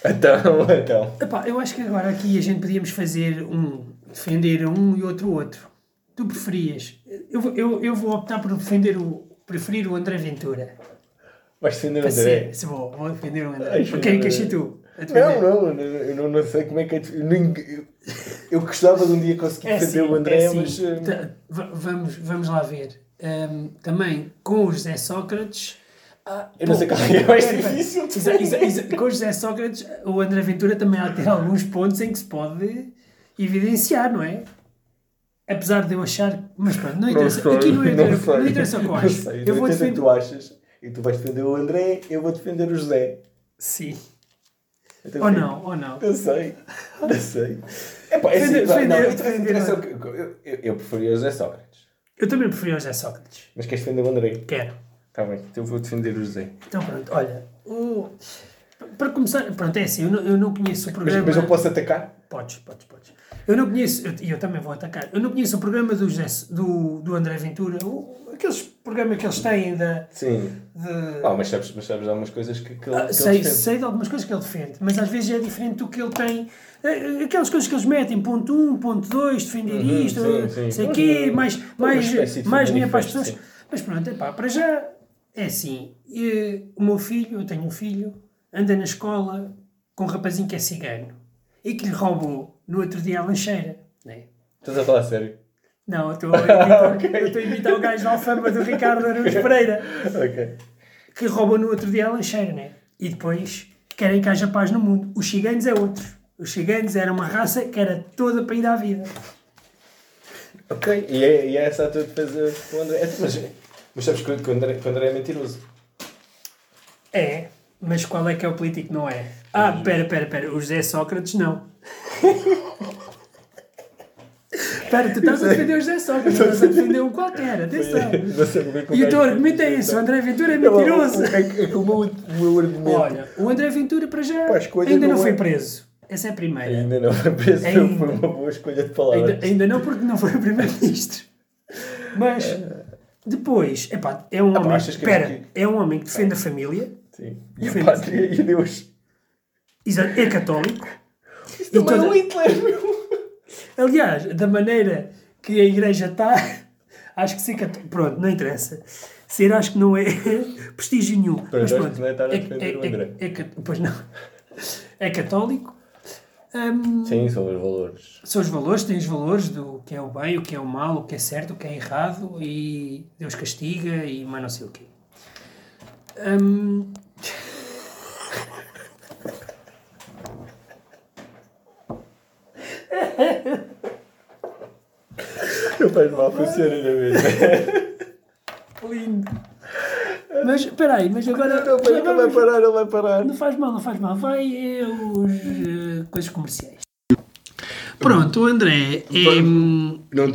Então, então. Epá, eu acho que agora aqui a gente podíamos fazer um. defender um e outro outro. Tu preferias. Eu, vou- eu, eu vou optar por defender o. preferir o André Ventura. Vais defender o André? Se vou, vou defender o André. Ai, Por quem é que achei tu? Defender? Não, não, eu não, não sei como é que é. eu Eu, gostava de um dia conseguir É defender assim, o André, é assim. mas. eh, Ta- va- vamos, vamos lá ver. Ahm, também com o José Sócrates. ah, Eu não sei qual é mais pera, pera. difícil. Exa- exa- exa- com o José Sócrates, o André Ventura também há de ter alguns pontos em que se pode evidenciar, não é? Apesar de eu achar. Mas pronto, não interessa. sei, Aqui não, interessa, sei. não interessa o que eu Não acho. sei, eu vou o que defender. tu achas. E tu vais defender o André, eu vou defender o José. Sim. Então, Ou não, ou não. Eu sei, eu sei. É pá, é assim, não, defender- interessa- defender- interessa o que- eu, eu, eu preferia José Sócrates. Eu também preferia José Sócrates. Mas queres defender o André? Quero. Está bem, então eu vou defender o José. Então pronto, olha. o- Para começar, pronto, é assim, eu não, eu não conheço o Mas, programa. mas eu posso atacar? Podes, podes, podes. Eu não conheço, e eu, também vou atacar, eu não conheço o programa do, José, do, do André Ventura, o, aqueles programas que eles têm da. Sim. De, Ah, mas sabes, mas sabes algumas coisas que, que ele, Ah, que sei, defende. sei de algumas coisas que ele defende, mas às vezes é diferente do que ele tem. Eh, Aquelas coisas que eles metem, ponto 1, um, ponto 2, defender Uhum, isto, sim, sim. sei Mas, quê, eh, mais, mais, de mais dinheiro para as pessoas. sim. Mas pronto, epá, para já é assim. eh, O meu filho, eu tenho um filho, anda na escola com um rapazinho que é cigano e que lhe roubou no outro dia a lancheira. Né? Estás a falar sério? Não, eu estou a imitar, Ok. eu estou a imitar o gajo da Alfama do Ricardo Araújo Pereira ok. que roubam no outro dia a lancheira, né? E depois querem que haja paz no mundo. Os ciganos é outro. Os ciganos era uma raça que era toda para ir à vida. Ok, e é, e é essa a tua defesa com o André. É, mas, mas sabes que o André, que o André é mentiroso. É, mas qual é que é o político não é? Ah, pera, pera, pera. O José Sócrates não. Pera, tu estás a defender o José Sócrates, estás a defender um qualquer, atenção. É E o teu argumento é esse, o André Ventura é mentiroso. É que, é que o, meu, o meu argumento. Não, o André Ventura para já Pá, ainda não foi é- preso. Essa é a primeira. Ainda não, penso que Ainda. foi uma boa escolha de palavras. Ainda, ainda não, porque não foi o primeiro-ministro. Mas depois, epá, é um Ah, homem. é Espera, que- é um homem que defende a família, Sim. E a pátria e Deus. exa- é católico. Isso também é toda- um Hitler, meu. Aliás, da maneira que a igreja está, acho que ser católico. Pronto, não interessa. Ser acho que não é prestígio nenhum. Pronto, Mas pronto, não é estar a é, defender o é- André. é- é cat- pois não. É católico. Hum, Sim, são os valores. são os valores, tem os valores do que é o bem, o que é o mal, o que é certo, o que é errado e Deus castiga e mais não sei o quê. Hum, Não faz mal, funciona na mesma. lindo. Mas espera aí, mas agora. Não, vai, agora não vai parar, não vai parar. Não faz mal, não faz mal. Vai é, os eh, coisas comerciais. Pronto, o André é. hum, Não,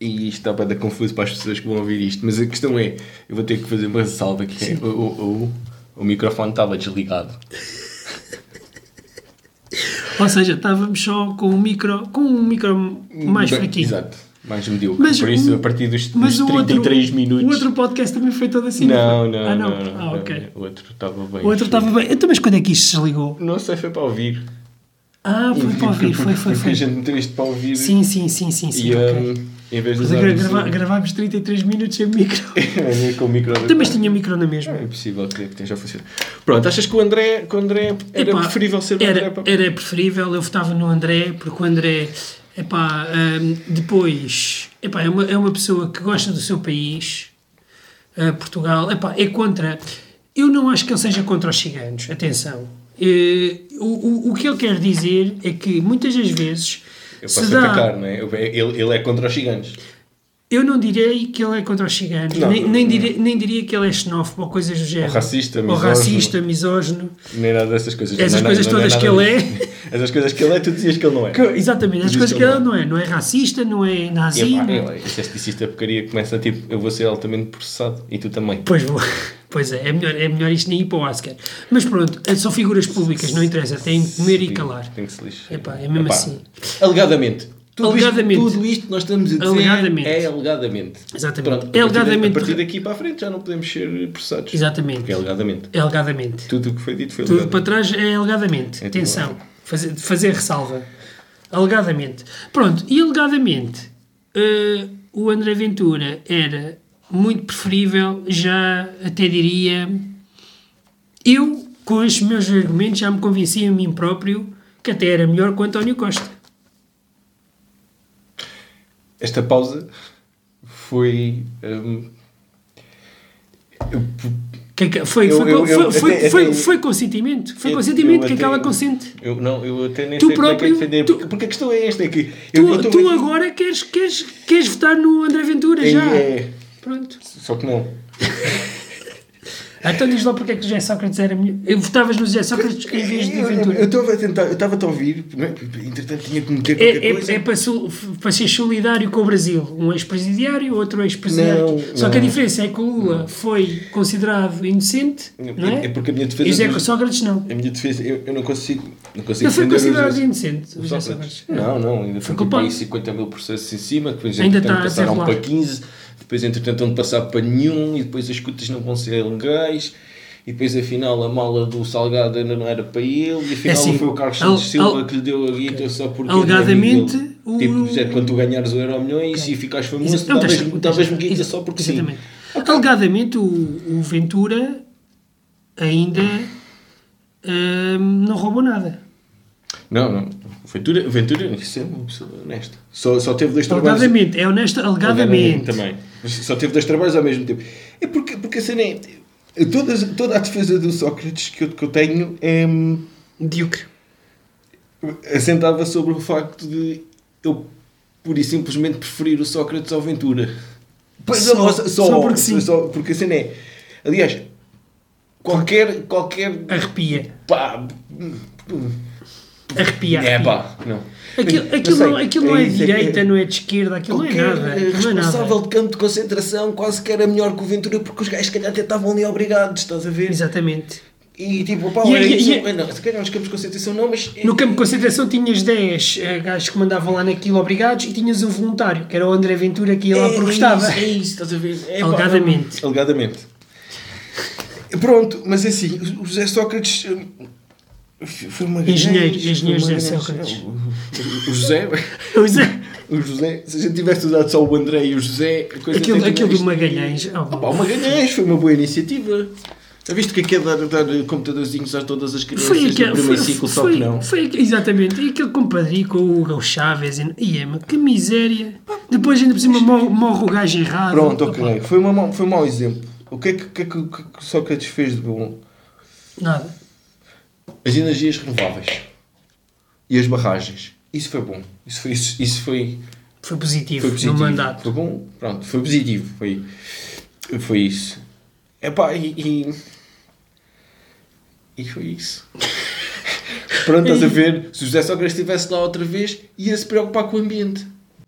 e isto está para dar confuso para as pessoas que vão ouvir isto, mas a questão é, eu vou ter que fazer uma ressalva que é, o, o, o, o microfone estava desligado. Ou seja, estávamos só com um micro, com um micro mais Bem, fraquinho. Exato, mais medíocre. Mas Por isso, a partir dos, dos o outro, 33 minutos... o outro podcast também foi todo assim. Não, não, ah, não, não. não, Ah, ok. O outro estava bem. O outro estava bem. Então, mas quando é que isto se desligou? Não sei, foi para ouvir. Ah, foi para ouvir, foi, foi, Porque foi. a gente meteu isto para ouvir Sim, sim, sim, sim, sim. e ok. um, em vez de grava- som- gravámos 33 minutos sem micro. com o micro Também tinha micro na mesma. É impossível que que esteja a funcionar. Pronto, achas que o André, que o André era Epá, preferível ser o era, André para... Era preferível, eu votava no André, porque o André, epá, hum, depois, epá, é, uma, é uma pessoa que gosta do seu país, uh, Portugal, epá, é contra, eu não acho que ele seja contra os ciganos. Atenção. Eh, o, o, o que ele quer dizer é que muitas das vezes Eu posso atacar, não é? Ele, ele é contra os ciganos. Eu não direi que ele é contra os ciganos, Não, nem, nem, diria, nem diria que ele é xenófobo ou coisas do género. racista, Ou misógino. racista, misógino. Nem nada dessas coisas. Essas Não é coisas não todas é que nada ele disso. Essas coisas que ele é, tu dizias que ele não é. Que- exatamente, as coisas que que ele não é. Não é racista, não é nazi. Não- eu- Se este disseste a porcaria começa tipo, eu vou ser altamente processado e tu também. Pois vou. Pois é, é melhor, é melhor isto nem ir para o Oscar. Mas pronto, são figuras públicas, não interessa, têm que comer e calar. Tem que se lixar. Epá, é mesmo Epá, assim. Alegadamente. Tudo Alegadamente. Isto, tudo isto que nós estamos a dizer Alegadamente. é alegadamente. Exatamente. Pronto, a É partir, alegadamente a partir daqui para a frente já não podemos ser processados. Exatamente. Porque é alegadamente. É alegadamente. Tudo o que foi dito foi Tudo para trás é alegadamente. É Atenção. Fazer, fazer ressalva. Alegadamente. Pronto, e alegadamente eh, o André Ventura era muito preferível, já até diria. Eu, com estes meus argumentos, já me convenci a mim próprio que até era melhor que o António Costa. Esta pausa foi. hum, eu- Que, foi, Eu- foi, eu- foi, eu- foi, até- foi, até- foi consentimento. Foi consentimento que até- aquela consente. eu, não, eu até nem Tu sei é é próprio- defender. tu- porque, a questão é esta: é que. Tu, tu aqui- agora queres, queres, queres votar no André Ventura já. É, Pronto. só que não. Então diz lá porque é que o José Sócrates era melhor. Eu votavas no José Sócrates em vez de Ventura. Eu estava a tentar, eu estava a ouvir, não é? entretanto tinha que meter qualquer É, coisa. é, é para, para ser solidário com o Brasil. Um ex-presidiário, outro ex-presidiário. Não, Só que a não. diferença é que o Lula foi considerado inocente, não é? É porque a minha defesa. E o José dos- Sócrates não. A minha defesa, eu, eu não consigo. Não consigo Ele foi considerado inocente, o os José Sócrates. Não, não, ainda Foi culpado. aí 50 mil processos em cima, depois Ainda está a passaram desenrolar. para 15, depois entretanto vão passar para nenhum e depois as escutas não vão ser legais. E depois afinal a mala do Salgado ainda não era para ele, e afinal assim, não foi o Carlos Santos Silva al- que lhe deu a guita só porque. Alegadamente, é o-. Tipo, já quando tu ganhares o Euro Milhões e ficares famoso, Exa- não, tens- davas-me tens- guita só porque sim. Exatamente. Alegadamente, o, o Ventura ainda hum, não roubou nada. Não, não. Ventura, Ventura isso é uma pessoa honesta. Só, só teve dois trabalhos. Alegadamente, é honesto, alegadamente. Também. Só teve dois trabalhos ao mesmo tempo. É porque, porque a cena é. Todas, toda a defesa do Sócrates que eu, que eu tenho é. Medíocre. assentava sobre o facto de eu pura e simplesmente preferir o Sócrates ao Ventura. Pois Só- não, só porque sim. só porque a cena é. Aliás, qualquer. qualquer Arrepia. pá, Arrepia. é pá, não. Aquilo, Não aquilo, sei, não, aquilo não é, isso, direita, não é de esquerda, aquilo não é Qualquer nada. aquilo não é responsável nada. de campo de concentração quase que era melhor que o Ventura porque os gajos se calhar até estavam ali obrigados, estás a ver? Exatamente. E tipo, pá, E- era e- isso. não, se calhar nos campos de concentração não, mas. No campo de concentração tinhas 10 eh, gajos que mandavam lá naquilo obrigados e tinhas um voluntário, que era o André Ventura, que ia lá é, porque é gostava. Isso, é isso, estás a ver? É, pá, Alegadamente. não. Alegadamente. Pronto, mas assim, o José Sócrates. Foi uma Engenheiro, engenheiro foi uma José. Sócrates. O, o- o José. O José, se a gente tivesse usado só o André e o José, Aquilo, aquilo do Magalhães. oh, Ah, pá, o Magalhães foi uma boa iniciativa. Já viste o que que é dar, dar computadorzinhos a todas as crianças Foi aquele, primeiro foi, ciclo, só foi, que não? foi, exatamente, e aquele compadre com o Hugo Chaves e, ema, que miséria. Depois ainda por cima morre, morre o gajo errado. Pronto, ok. Foi, uma, foi um mau exemplo. O que é que, que, é que, o que Sócrates fez de bom? Nada. As energias renováveis e as barragens. Isso foi bom. Isso foi, isso, isso foi, Foi positivo, foi positivo. no mandato. Foi bom? Pronto, foi positivo. Foi, foi isso. Epá, e, e. E foi isso. Pronto, estás a ver? Se o José Sócrates estivesse lá outra vez, ia se preocupar com o ambiente.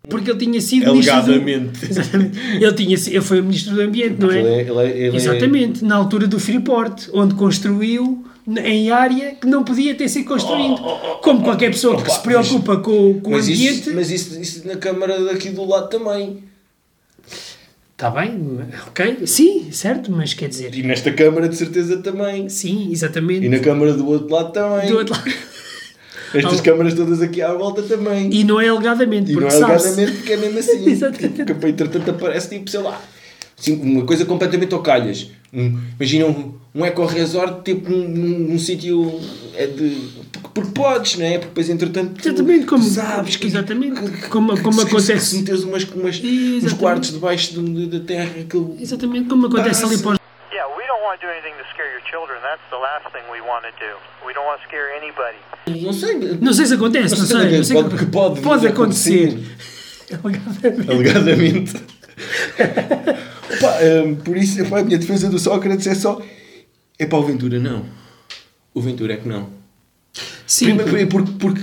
Porque ele tinha sido ministro do- Alegadamente. Exatamente. Ele, tinha, ele foi o ministro do Ambiente, não é? Ele é- ele é- ele é- Exatamente, na altura do Freeport, onde construiu em área que não podia ter sido construído. Como qualquer pessoa que se preocupa com, com o ambiente. isso, mas isso, isso na Câmara daqui do lado também. Está bem, ok, sim, certo, mas quer dizer, E nesta Câmara de certeza também. sim, exatamente. E na Câmara do outro lado também. Do outro lado. Estas Al- câmaras todas aqui à volta também. E não é alegadamente, E não porque é sabe-se. alegadamente porque é mesmo assim. Exatamente. Porque para entretanto aparece tipo, sei lá, assim, uma coisa completamente ao calhas. Um, imagina um, um eco-resort tipo num, num, num sítio é de. Porque, porque podes, não é? Porque depois entretanto. tu- Exatamente, como- tu sabes que. exatamente, que- como- como que- acontece. Se meteres umas, umas, uns quartos debaixo da terra, aquilo. Exatamente como acontece Ah, ali para os Yeah, we don't want want to do anything to scare your children. That's the last thing we want to do. We don't want to scare anybody. Não sei. Não sei se acontece, não sei. não sei pode, que pode, pode vir a acontecer. Alegadamente. Alegadamente. Pá, hum, por isso, epá, a minha defesa do Sócrates é só. É para o Ventura, não. O Ventura é que não. Sim, Primeiro, porque, porque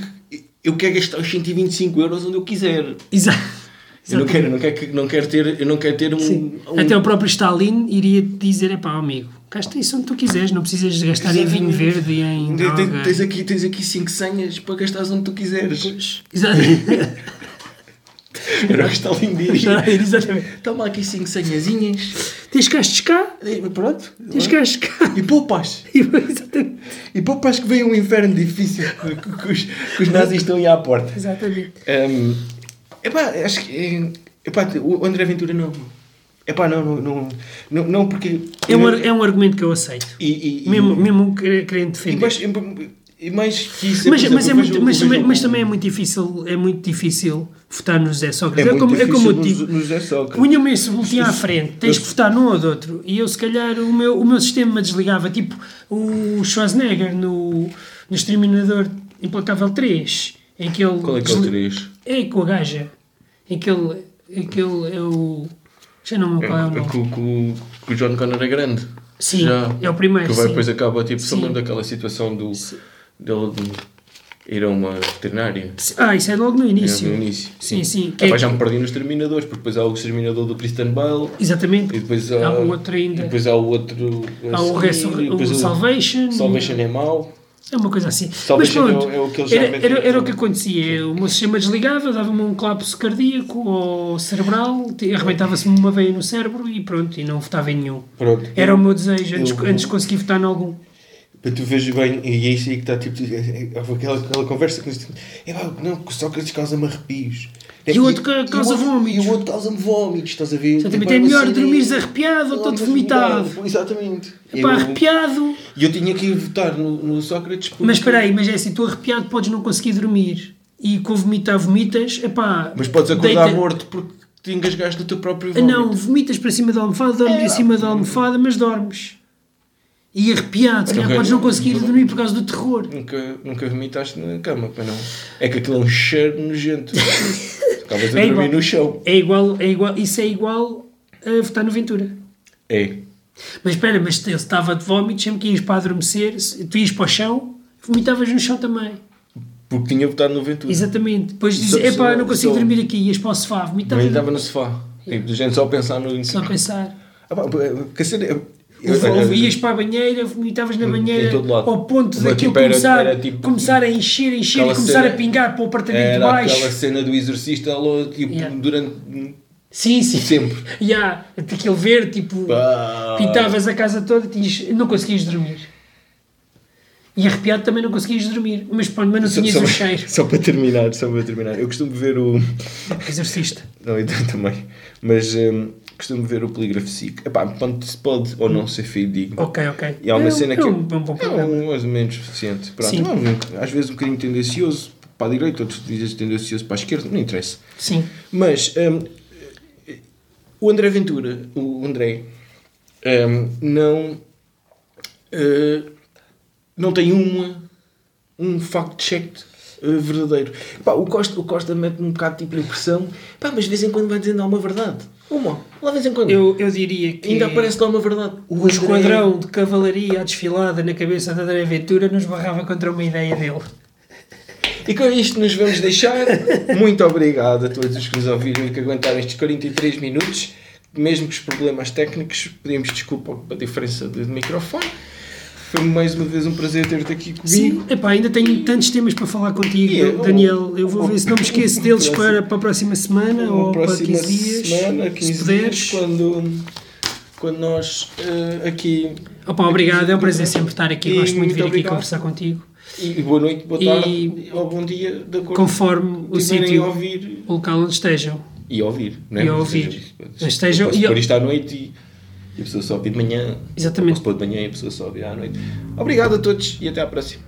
eu quero gastar os 125 euros onde eu quiser. exato. Eu não quero, não quero, que- não quero ter, eu não quero ter um. Um- Até o próprio Stalin iria dizer: é pá, amigo, gasta isso onde tu quiseres, não precisas de gastar em vinho Exatamente. verde e em. Tens- tens- droga." Tens aqui, tens aqui 5 senhas para gastares onde tu quiseres. Exato. Era o que está lindo diria. Exatamente. Toma aqui 5 senhazinhas. Tens cá, E Pronto. tens gastos cá. E poupas. Exatamente. E poupas que vem um inferno difícil que, que os, que os nazis estão aí à porta. Exatamente. Um, epá, acho que. é- Epá, o André Ventura não. Epá, não, não, não, não, não porque. É um, é um argumento que eu aceito. E, e, Mesmo, e, mesmo quer- querendo e defender. mais, e mais que isso. Mas, por exemplo, mas, é muito, mas, mas também é muito difícil, é muito difícil votar no José É, Sócrates. É, muito como, é como eu digo. no, no. Punha-me esse boletim à frente, tens que votar num ou do outro. E eu, se calhar, o meu, o meu sistema desligava, tipo o Schwarzenegger no, no Exterminador Implacável 3, em que ele. Qual é que é o desli- 3? É com a gaja. Em que ele, em que ele é o. Já não me É, qual é o é nome. que, o- John Connor é grande. Sim, é o primeiro, Que vai sim. depois acaba tipo. Só Sim. lembro daquela situação do. dele de ir a uma veterinária. Ah, isso é logo no É, início. no início. Sim, sim. Epá, Que é- já me perdi nos Terminadores, porque depois há o Exterminador do Christian Bale. Exatamente. E depois há, Há o outro ainda. E depois há o outro. Há o, assim, Resur- e depois o Salvation. Salvation é mau. É uma coisa assim. Salvation Mas pronto, é o- é o que eles era, era, era o que acontecia. O meu sistema desligava, dava-me um colapso cardíaco ou cerebral, arrebentava-se-me uma veia no cérebro e pronto, e não votava em nenhum. Pronto. Era o meu desejo antes, Eu- antes de conseguir votar em algum. Para tu veres bem, e é isso aí que está tipo. é- é- Houve aquela, aquela conversa que nos é pá, não, que o Sócrates causa-me arrepios. E o outro ca- causa vómitos. E o outro causa-me vómitos, estás a ver? Exatamente, Tipo, é uma melhor cena- dormires arrepiado ou todo vomitado. Exatamente. Pá, Eu- arrepiado. E eu tinha que ir votar no, no Sócrates porque... Mas espera aí, mas é assim, tu arrepiado podes não conseguir dormir. E com vomitar vomitas, epá... Mas podes acordar deita- morto porque te engasgaste do teu próprio Ah. Não, vomitas para cima da almofada, dormes É, em cima da almofada, mas dormes. E arrepiado, se calhar podes não conseguir dormir por causa do terror. Nunca, nunca vomitaste na cama, pois não. É que aquilo é um cheiro nojento. Acabas a É dormir igual. no chão. É igual, é igual, isso é igual a votar no Ventura. É. Mas espera, mas ele estava de vómitos, sempre que ias para adormecer, tu ias para o chão, vomitavas no chão também. Porque tinha votado no Ventura. Exatamente. Depois dizes, epá, só- não consigo só- dormir aqui, ias para o sofá, vomitavas. estava no sofá. Tipo, de gente só a pensar no... Só a pensar. Ah, pá, a eu- eu- ias para a banheira, vomitavas na banheira, ao ponto daquilo tipo, era- começar, era tipo- começar a encher, encher e começar cena- a pingar para o apartamento de Era baixo. aquela cena do exorcista tipo, Yeah. durante Sim, sim. sempre. E há aquele verde, tipo, Pá. pintavas a casa toda e não conseguias dormir. E arrepiado também não conseguias dormir. Mas pronto, mas não Só, tinhas só- o cheiro. só para terminar, só para terminar. Eu costumo ver o. Exorcista. Não, eu também. Mas hum, costumo ver o Polígrafo SIC. Epá, pode, pode ou não ser fidedigno. Ok, ok. E há uma é, cena é que um, é um bom é um, mais ou menos suficiente. Pronto, Sim. não, um- às vezes um bocadinho tendencioso para a direita, outros dizem tendencioso para a esquerda, não interessa. Sim. Mas hum, o André Ventura, o André, hum, não, eh, não tem uma, um fact-check eh, verdadeiro. Pá, o Costa, o Costa mete-me um bocado tipo de impressão, pá, mas de vez em quando vai dizendo alguma verdade. Uma, lá de vez em quando. Eu, eu diria que Ainda aparece lá uma verdade. o André- esquadrão de cavalaria à desfilada na cabeça da André Ventura nos barrava contra uma ideia dele. E com isto nos vamos deixar. Muito obrigado a todos os que nos ouviram e que aguentaram estes 43 minutos. Mesmo com os problemas técnicos, pedimos desculpa pela diferença de microfone. Foi mais uma vez um prazer ter-te aqui comigo. Sim, epá, ainda tenho tantos temas para falar contigo, E eu- Daniel. Eu vou ver se não me esqueço deles Próximo- para, para a próxima semana Na ou para próxima 15 dias. semana, 15 se puderes. dias, quando, quando nós eh, aqui. Opa, obrigado, é um prazer sempre estar aqui. E Gosto muito de vir muito aqui obrigado. conversar contigo. E boa noite, boa E- tarde ou bom dia, de acordo Conforme o sítio, ouvir. o local onde estejam. E ouvir, não é? E Ou ouvir. estejam- Posso e- isto à noite e, e a pessoa só ouvir de manhã. Exatamente. Posso pôr de manhã e a pessoa só ouvir à noite. Obrigado a todos e até à próxima.